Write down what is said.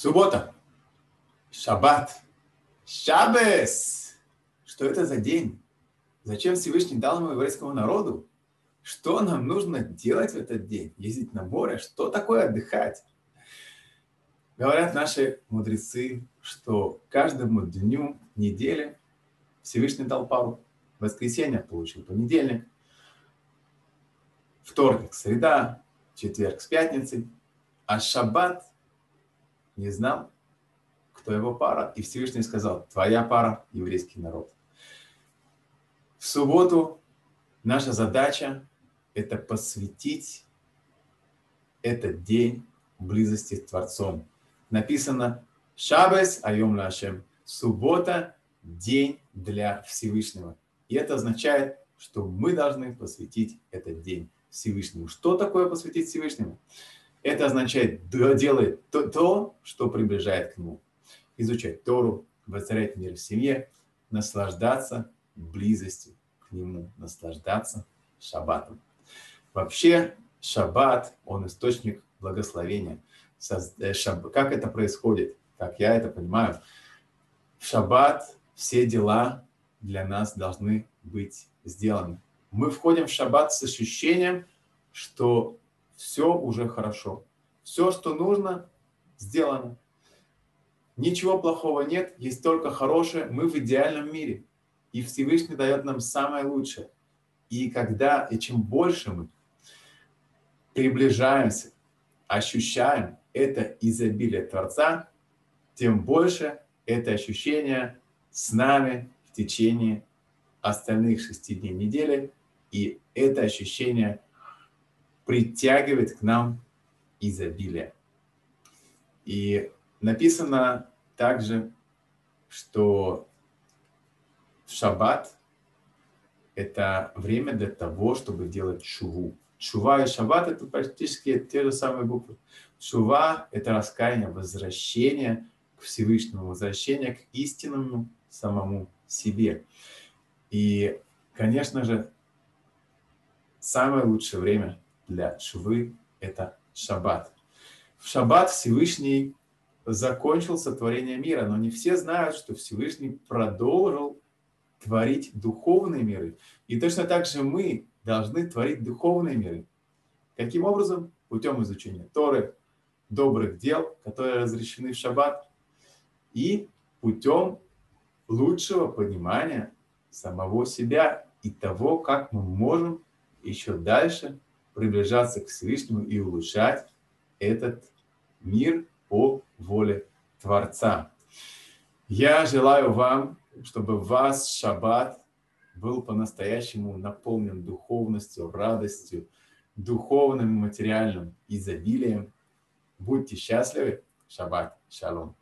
Суббота. Шаббат. Шабес. Что это за день? Зачем Всевышний дал ему еврейскому народу? Что нам нужно делать в этот день? Ездить на море? Что такое отдыхать? Говорят наши мудрецы, что каждому дню недели Всевышний дал пару. Воскресенье получил понедельник, вторник, среда, четверг с пятницей, а шаббат не знал, кто его пара, и Всевышний сказал, твоя пара – еврейский народ. В субботу наша задача – это посвятить этот день близости с Творцом. Написано «Шабес айом лашем» – суббота – день для Всевышнего. И это означает, что мы должны посвятить этот день Всевышнему. Что такое посвятить Всевышнему? Это означает делать то, то, что приближает к Нему. Изучать Тору, воцарять мир в семье, наслаждаться близостью к Нему, наслаждаться шаббатом. Вообще, шаббат, он источник благословения. Э, как это происходит? Как я это понимаю? В шаббат все дела для нас должны быть сделаны. Мы входим в шаббат с ощущением, что все уже хорошо. Все, что нужно, сделано. Ничего плохого нет, есть только хорошее. Мы в идеальном мире. И Всевышний дает нам самое лучшее. И когда, и чем больше мы приближаемся, ощущаем это изобилие Творца, тем больше это ощущение с нами в течение остальных шести дней недели. И это ощущение притягивает к нам изобилие. И написано также, что шаббат – это время для того, чтобы делать шуву. Шува и шаббат – это практически те же самые буквы. Шува – это раскаяние, возвращение к Всевышнему, возвращение к истинному самому себе. И, конечно же, самое лучшее время для швы – это шаббат. В шаббат Всевышний закончил сотворение мира, но не все знают, что Всевышний продолжил творить духовные миры. И точно так же мы должны творить духовные миры. Каким образом? Путем изучения Торы, добрых дел, которые разрешены в шаббат, и путем лучшего понимания самого себя и того, как мы можем еще дальше приближаться к Всевышнему и улучшать этот мир по воле Творца. Я желаю вам, чтобы ваш шаббат был по-настоящему наполнен духовностью, радостью, духовным и материальным изобилием. Будьте счастливы. Шаббат. Шалом.